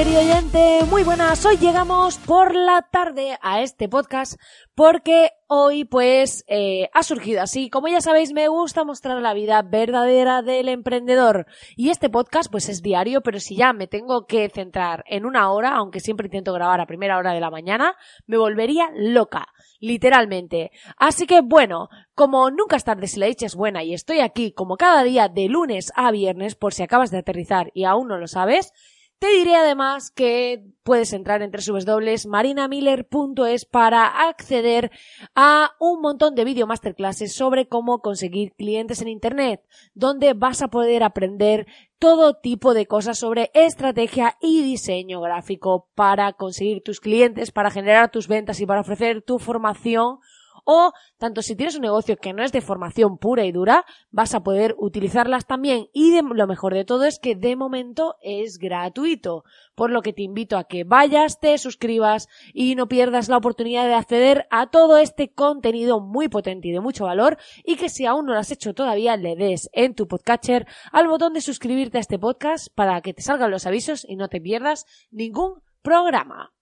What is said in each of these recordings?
Querido oyente, muy buenas. Hoy llegamos por la tarde a este podcast porque hoy pues eh, ha surgido así. Como ya sabéis, me gusta mostrar la vida verdadera del emprendedor. Y este podcast pues es diario, pero si ya me tengo que centrar en una hora, aunque siempre intento grabar a primera hora de la mañana, me volvería loca literalmente. Así que bueno, como nunca es tarde si la dicha es buena y estoy aquí como cada día de lunes a viernes por si acabas de aterrizar y aún no lo sabes, te diré además que puedes entrar en www.marinamiller.es para acceder a un montón de video masterclasses sobre cómo conseguir clientes en Internet, donde vas a poder aprender todo tipo de cosas sobre estrategia y diseño gráfico para conseguir tus clientes, para generar tus ventas y para ofrecer tu formación o tanto si tienes un negocio que no es de formación pura y dura, vas a poder utilizarlas también. Y lo mejor de todo es que de momento es gratuito, por lo que te invito a que vayas, te suscribas y no pierdas la oportunidad de acceder a todo este contenido muy potente y de mucho valor. Y que si aún no lo has hecho todavía le des en tu podcatcher al botón de suscribirte a este podcast para que te salgan los avisos y no te pierdas ningún programa.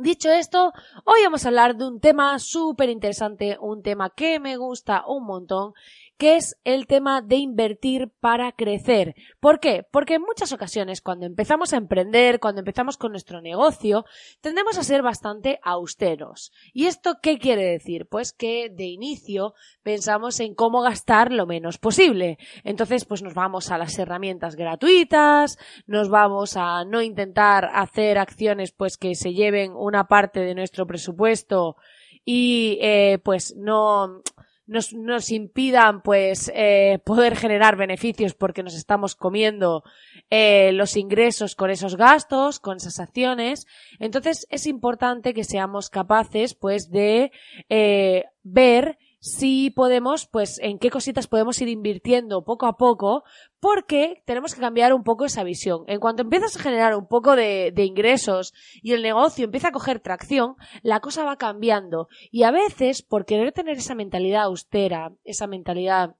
Dicho esto, hoy vamos a hablar de un tema súper interesante, un tema que me gusta un montón, que es el tema de invertir para crecer. ¿Por qué? Porque en muchas ocasiones cuando empezamos a emprender, cuando empezamos con nuestro negocio, tendemos a ser bastante austeros. ¿Y esto qué quiere decir? Pues que de inicio pensamos en cómo gastar lo menos posible. Entonces, pues nos vamos a las herramientas gratuitas, nos vamos a no intentar hacer acciones pues que se lleven una parte de nuestro presupuesto y eh, pues no nos, nos impidan pues eh, poder generar beneficios porque nos estamos comiendo eh, los ingresos con esos gastos, con esas acciones. Entonces es importante que seamos capaces pues de eh, ver si podemos, pues, en qué cositas podemos ir invirtiendo poco a poco, porque tenemos que cambiar un poco esa visión. En cuanto empiezas a generar un poco de, ingresos y el negocio empieza a coger tracción, la cosa va cambiando. Y a veces, por querer tener esa mentalidad austera, esa mentalidad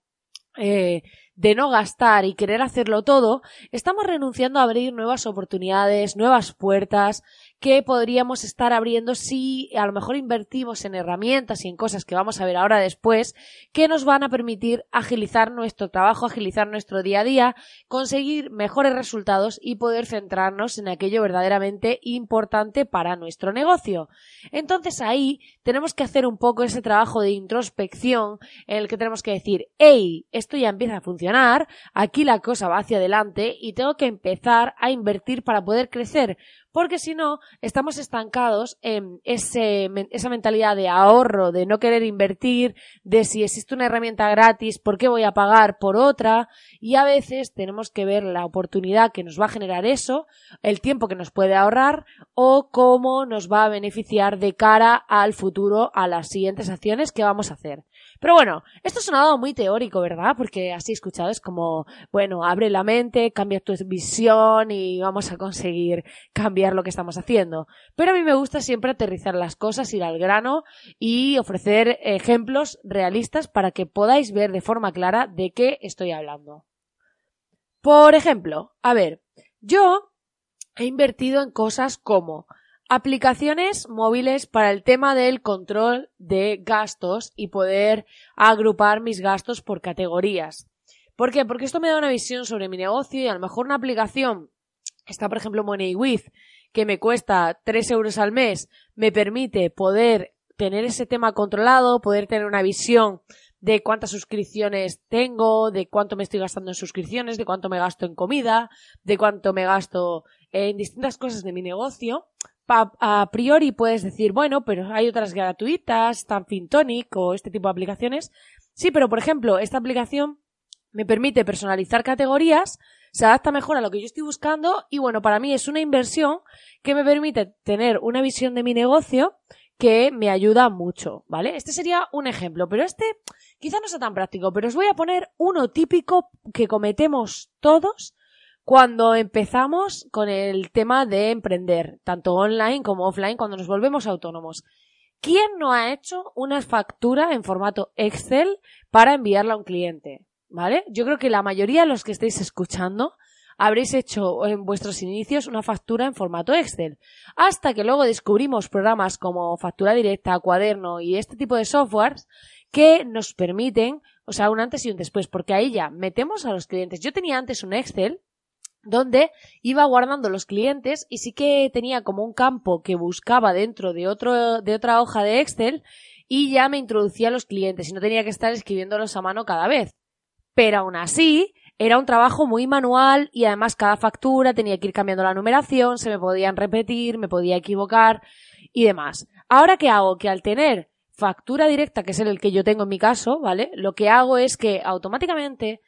eh, de no gastar y querer hacerlo todo, estamos renunciando a abrir nuevas oportunidades, nuevas puertas que podríamos estar abriendo si a lo mejor invertimos en herramientas y en cosas que vamos a ver ahora después que nos van a permitir agilizar nuestro trabajo, agilizar nuestro día a día, conseguir mejores resultados y poder centrarnos en aquello verdaderamente importante para nuestro negocio. Entonces ahí tenemos que hacer un poco ese trabajo de introspección en el que tenemos que decir, hey, esto ya empieza a funcionar aquí la cosa va hacia adelante y tengo que empezar a invertir para poder crecer, porque si no, estamos estancados en ese, esa mentalidad de ahorro, de no querer invertir, de si existe una herramienta gratis, ¿por qué voy a pagar por otra? Y a veces tenemos que ver la oportunidad que nos va a generar eso, el tiempo que nos puede ahorrar o cómo nos va a beneficiar de cara al futuro, a las siguientes acciones que vamos a hacer. Pero bueno, esto es sonado muy teórico, ¿verdad? Porque así escuchado es como, bueno, abre la mente, cambia tu visión y vamos a conseguir cambiar lo que estamos haciendo. Pero a mí me gusta siempre aterrizar las cosas, ir al grano y ofrecer ejemplos realistas para que podáis ver de forma clara de qué estoy hablando. Por ejemplo, a ver, yo he invertido en cosas como Aplicaciones móviles para el tema del control de gastos y poder agrupar mis gastos por categorías. ¿Por qué? Porque esto me da una visión sobre mi negocio y a lo mejor una aplicación está, por ejemplo, MoneyWith, que me cuesta 3 euros al mes, me permite poder tener ese tema controlado, poder tener una visión de cuántas suscripciones tengo, de cuánto me estoy gastando en suscripciones, de cuánto me gasto en comida, de cuánto me gasto en distintas cosas de mi negocio. A priori puedes decir, bueno, pero hay otras gratuitas, tan Fintonic o este tipo de aplicaciones. Sí, pero por ejemplo, esta aplicación me permite personalizar categorías, se adapta mejor a lo que yo estoy buscando y bueno, para mí es una inversión que me permite tener una visión de mi negocio que me ayuda mucho, ¿vale? Este sería un ejemplo, pero este quizá no sea tan práctico, pero os voy a poner uno típico que cometemos todos cuando empezamos con el tema de emprender, tanto online como offline, cuando nos volvemos autónomos. ¿Quién no ha hecho una factura en formato Excel para enviarla a un cliente? ¿Vale? Yo creo que la mayoría de los que estáis escuchando habréis hecho en vuestros inicios una factura en formato Excel. Hasta que luego descubrimos programas como factura directa, cuaderno y este tipo de softwares que nos permiten, o sea, un antes y un después, porque ahí ya metemos a los clientes. Yo tenía antes un Excel donde iba guardando los clientes y sí que tenía como un campo que buscaba dentro de otro de otra hoja de Excel y ya me introducía los clientes y no tenía que estar escribiéndolos a mano cada vez. Pero aún así, era un trabajo muy manual y además cada factura tenía que ir cambiando la numeración, se me podían repetir, me podía equivocar y demás. Ahora qué hago? Que al tener factura directa, que es el que yo tengo en mi caso, ¿vale? Lo que hago es que automáticamente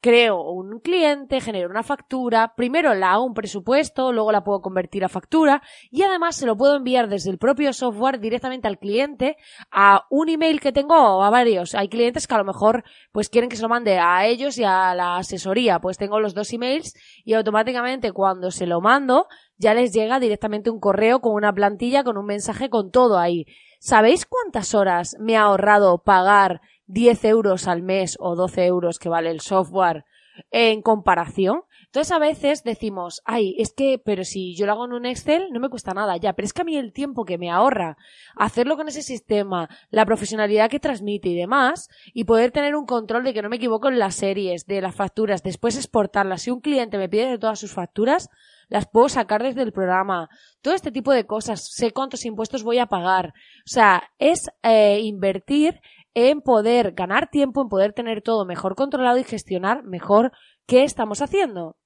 creo un cliente, genero una factura, primero la hago un presupuesto, luego la puedo convertir a factura y además se lo puedo enviar desde el propio software directamente al cliente a un email que tengo o a varios. Hay clientes que a lo mejor pues quieren que se lo mande a ellos y a la asesoría, pues tengo los dos emails y automáticamente cuando se lo mando ya les llega directamente un correo con una plantilla, con un mensaje, con todo ahí. ¿Sabéis cuántas horas me ha ahorrado pagar 10 euros al mes o 12 euros que vale el software en comparación. Entonces a veces decimos, ay, es que, pero si yo lo hago en un Excel no me cuesta nada, ya, pero es que a mí el tiempo que me ahorra hacerlo con ese sistema, la profesionalidad que transmite y demás, y poder tener un control de que no me equivoco en las series, de las facturas, después exportarlas. Si un cliente me pide de todas sus facturas, las puedo sacar desde el programa, todo este tipo de cosas, sé cuántos impuestos voy a pagar. O sea, es eh, invertir en poder ganar tiempo, en poder tener todo mejor controlado y gestionar mejor qué estamos haciendo.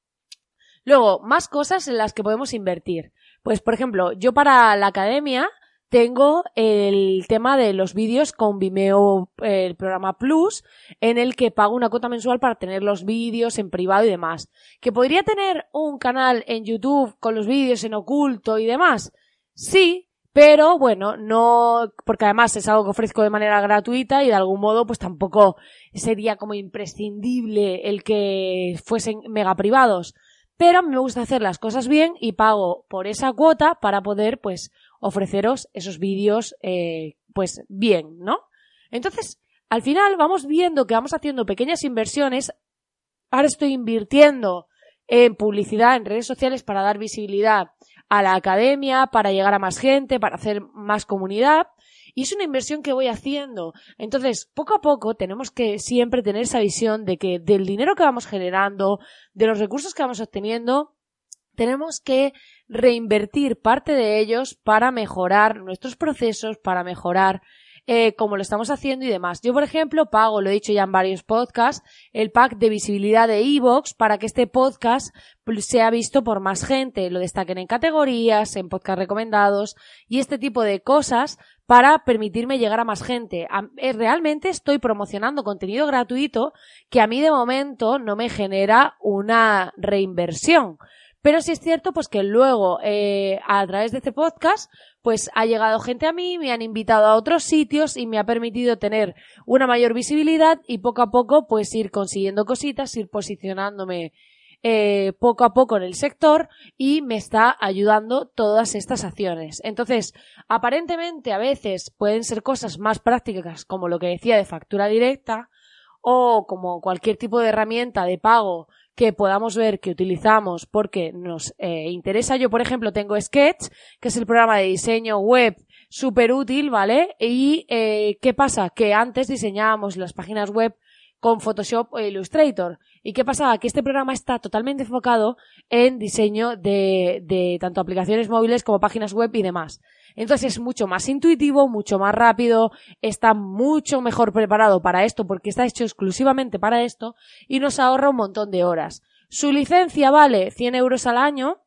Luego, más cosas en las que podemos invertir. Pues, por ejemplo, yo para la academia tengo el tema de los vídeos con Vimeo, el programa Plus, en el que pago una cuota mensual para tener los vídeos en privado y demás. ¿Que podría tener un canal en YouTube con los vídeos en oculto y demás? Sí, pero bueno, no, porque además es algo que ofrezco de manera gratuita y de algún modo pues tampoco sería como imprescindible el que fuesen mega privados. Pero me gusta hacer las cosas bien y pago por esa cuota para poder pues ofreceros esos vídeos eh, pues bien, ¿no? Entonces, al final vamos viendo que vamos haciendo pequeñas inversiones. Ahora estoy invirtiendo en publicidad en redes sociales para dar visibilidad a la academia, para llegar a más gente, para hacer más comunidad. Y es una inversión que voy haciendo. Entonces, poco a poco tenemos que siempre tener esa visión de que del dinero que vamos generando, de los recursos que vamos obteniendo, tenemos que reinvertir parte de ellos para mejorar nuestros procesos, para mejorar eh, como lo estamos haciendo y demás. Yo, por ejemplo, pago, lo he dicho ya en varios podcasts, el pack de visibilidad de Evox para que este podcast sea visto por más gente, lo destaquen en categorías, en podcast recomendados y este tipo de cosas para permitirme llegar a más gente. Eh, realmente estoy promocionando contenido gratuito que a mí de momento no me genera una reinversión. Pero sí es cierto pues que luego eh, a través de este podcast pues ha llegado gente a mí, me han invitado a otros sitios y me ha permitido tener una mayor visibilidad y poco a poco pues ir consiguiendo cositas, ir posicionándome eh, poco a poco en el sector y me está ayudando todas estas acciones. Entonces, aparentemente a veces pueden ser cosas más prácticas como lo que decía de factura directa o como cualquier tipo de herramienta de pago que podamos ver que utilizamos porque nos eh, interesa. Yo, por ejemplo, tengo Sketch, que es el programa de diseño web súper útil, ¿vale? Y eh, ¿qué pasa? Que antes diseñábamos las páginas web con Photoshop o Illustrator. ¿Y qué pasaba? Que este programa está totalmente enfocado en diseño de, de tanto aplicaciones móviles como páginas web y demás. Entonces es mucho más intuitivo, mucho más rápido, está mucho mejor preparado para esto porque está hecho exclusivamente para esto y nos ahorra un montón de horas. Su licencia vale 100 euros al año,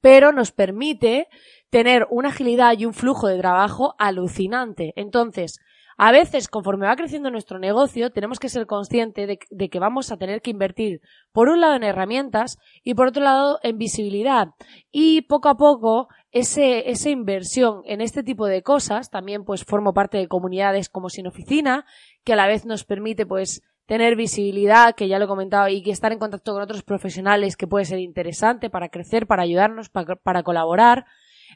pero nos permite tener una agilidad y un flujo de trabajo alucinante. Entonces, a veces, conforme va creciendo nuestro negocio, tenemos que ser conscientes de, que vamos a tener que invertir, por un lado, en herramientas y por otro lado, en visibilidad. Y poco a poco, ese, esa inversión en este tipo de cosas, también pues formo parte de comunidades como Sin Oficina, que a la vez nos permite pues tener visibilidad, que ya lo he comentado, y que estar en contacto con otros profesionales que puede ser interesante para crecer, para ayudarnos, para, para colaborar.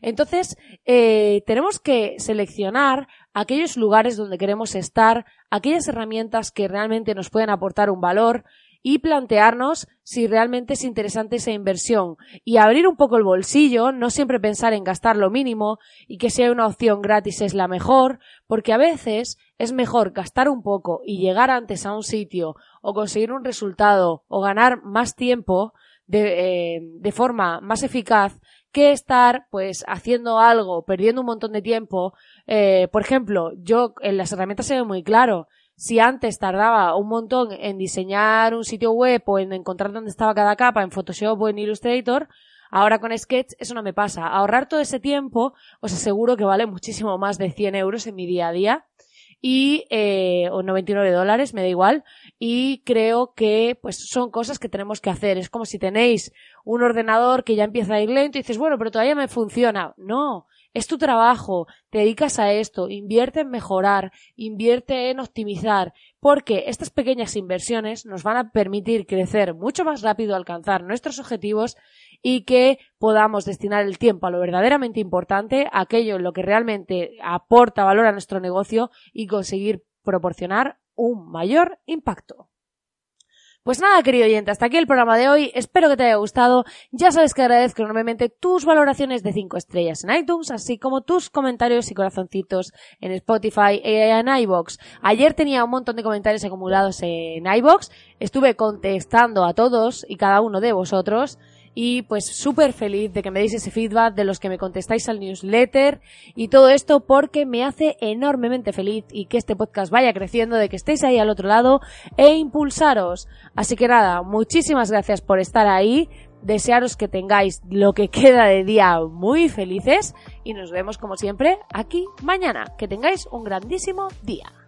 Entonces, eh, tenemos que seleccionar aquellos lugares donde queremos estar, aquellas herramientas que realmente nos pueden aportar un valor y plantearnos si realmente es interesante esa inversión. Y abrir un poco el bolsillo, no siempre pensar en gastar lo mínimo y que hay una opción gratis es la mejor, porque a veces es mejor gastar un poco y llegar antes a un sitio o conseguir un resultado o ganar más tiempo de, eh, forma más eficaz que estar pues haciendo algo, perdiendo un montón de tiempo. Eh, por ejemplo, yo en las herramientas se ve muy claro. Si antes tardaba un montón en diseñar un sitio web o en encontrar dónde estaba cada capa en Photoshop o en Illustrator, ahora con Sketch eso no me pasa. Ahorrar todo ese tiempo os aseguro que vale muchísimo más de 100 euros en mi día a día y eh, o 99 dólares, me da igual, y creo que pues son cosas que tenemos que hacer. Es como si tenéis un ordenador que ya empieza a ir lento y dices, bueno, pero todavía me funciona. No, es tu trabajo, te dedicas a esto, invierte en mejorar, invierte en optimizar, porque estas pequeñas inversiones nos van a permitir crecer mucho más rápido, alcanzar nuestros objetivos y que podamos destinar el tiempo a lo verdaderamente importante, aquello en lo que realmente aporta valor a nuestro negocio y conseguir proporcionar un mayor impacto. Pues nada, querido oyente, hasta aquí el programa de hoy. Espero que te haya gustado. Ya sabes que agradezco enormemente tus valoraciones de 5 estrellas en iTunes, así como tus comentarios y corazoncitos en Spotify e en iBox. Ayer tenía un montón de comentarios acumulados en iBox. Estuve contestando a todos y cada uno de vosotros y pues súper feliz de que me deis ese feedback, de los que me contestáis al newsletter y todo esto porque me hace enormemente feliz y que este podcast vaya creciendo, de que estéis ahí al otro lado e impulsaros. Así que nada, muchísimas gracias por estar ahí, desearos que tengáis lo que queda de día muy felices y nos vemos como siempre aquí mañana. Que tengáis un grandísimo día.